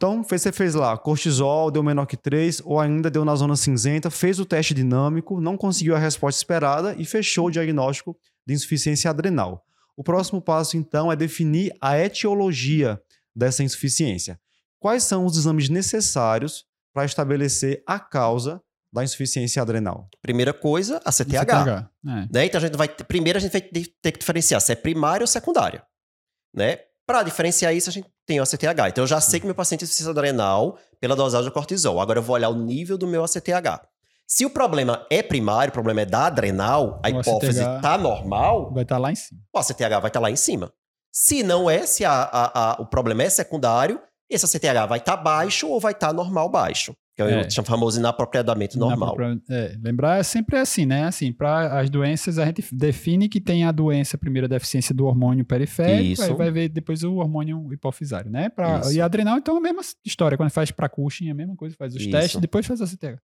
Então, você fez lá cortisol, deu menor que 3, ou ainda deu na zona cinzenta, fez o teste dinâmico, não conseguiu a resposta esperada e fechou o diagnóstico de insuficiência adrenal. O próximo passo, então, é definir a etiologia dessa insuficiência. Quais são os exames necessários para estabelecer a causa da insuficiência adrenal? Primeira coisa, a CTH. CTH, é. Né? Então a gente vai primeiro a gente vai ter que diferenciar se é primária ou secundária, né? Para diferenciar isso a gente tem o ACTH. Então eu já sei que meu paciente insuficiência adrenal pela dosagem de cortisol. Agora eu vou olhar o nível do meu ACTH. Se o problema é primário, o problema é da adrenal, a O hipófise está normal, Vai estar lá em cima. o ACTH vai estar lá em cima. Se não é, se a- a- a- o problema é secundário, esse ACTH vai estar baixo ou vai estar normal baixo. Que é, É. o famoso inapropriadamente Na normal. é, lembrar é sempre assim, né? Assim, para as doenças a gente define que tem a doença primeiro a deficiência do hormônio periférico, Isso. aí vai ver depois o hormônio hipofisário, né? Pra, Isso. e adrenal então é a mesma história, quando faz para Cushing é a mesma coisa, faz os Isso. testes, depois faz a CTH.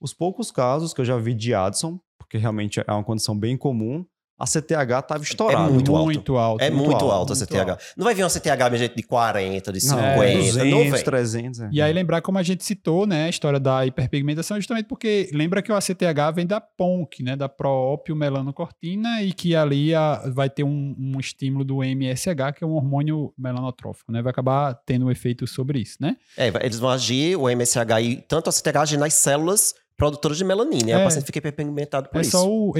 Os poucos casos que eu já vi de Addison, porque realmente é uma condição bem comum, a CTH estava estourada. muito alto. muito alto. É muito, alto, alto a muito CTH. alto. Não vai vir uma CTH minha gente, de 40, de Não, 50, é, não 200, vem. 300. é. E aí lembrar como a gente citou, né, a história da hiperpigmentação, justamente porque lembra que o ACTH vem da PONC, né, da próprio melanocortina e que ali a- vai ter um, um estímulo do MSH, que é um hormônio melanotrófico, né, vai acabar tendo um efeito sobre isso, né? É, eles vão agir, o MSH e tanto a CTH agir nas células produtoras de melanina. E É. o paciente fica hiperpigmentado por é isso. só o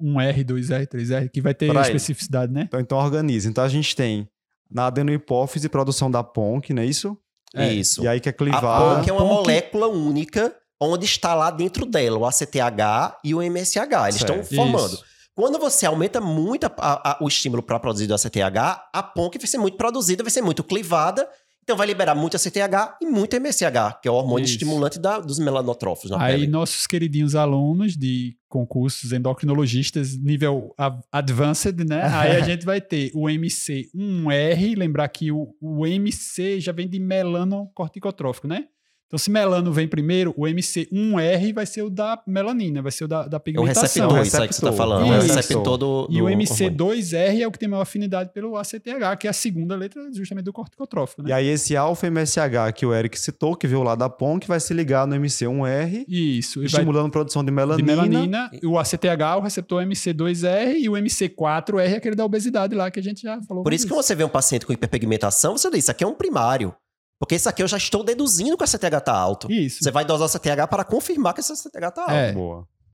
MC1R, 2R, 3R que vai ter Pra ele. especificidade, né? Então, então organiza. Então a gente tem na adenohipófise produção da PONC, não é isso? É. Isso. E aí que é A clivada. PONC é uma PONC molécula única onde está lá dentro dela o ACTH e o MSH. Eles estão Certo. formando. Isso. Quando você aumenta muito a- a- a- o estímulo para produzir o ACTH, a PONC vai ser muito produzida, vai ser muito clivada, então vai liberar muito ACTH e muito MSH, que é o hormônio Isso. estimulante da- dos melanotróficos na Aí pele. nossos queridinhos alunos de concursos endocrinologistas nível advanced, né? Aí a gente vai ter o MC1R, lembrar que o, o MC já vem de melanocorticotrófico, né? Então se melano vem primeiro, o MC1R vai ser o da melanina, vai ser o da, da É o pigmentação. receptor, isso aí que você tá receptor. falando. É o Isso. receptor do, E o do hormônio. MC2R é o que tem maior afinidade pelo ACTH, que é a segunda letra justamente do corticotrófico, né? E aí esse alfa MSH que o Eric citou, que veio lá da PONC, vai se ligar no MC1R, Isso. E vai estimulando a produção de de melanina. melanina, o ACTH, o receptor MC2R e o MC4R é aquele da obesidade lá que a gente já falou. Por isso que você vê um paciente com hiperpigmentação, você diz, isso aqui é um primário. Porque isso aqui eu já estou deduzindo que a CTH tá alto. Isso. Você vai dosar o CTH para confirmar que essa CTH tá alta. É. Boa.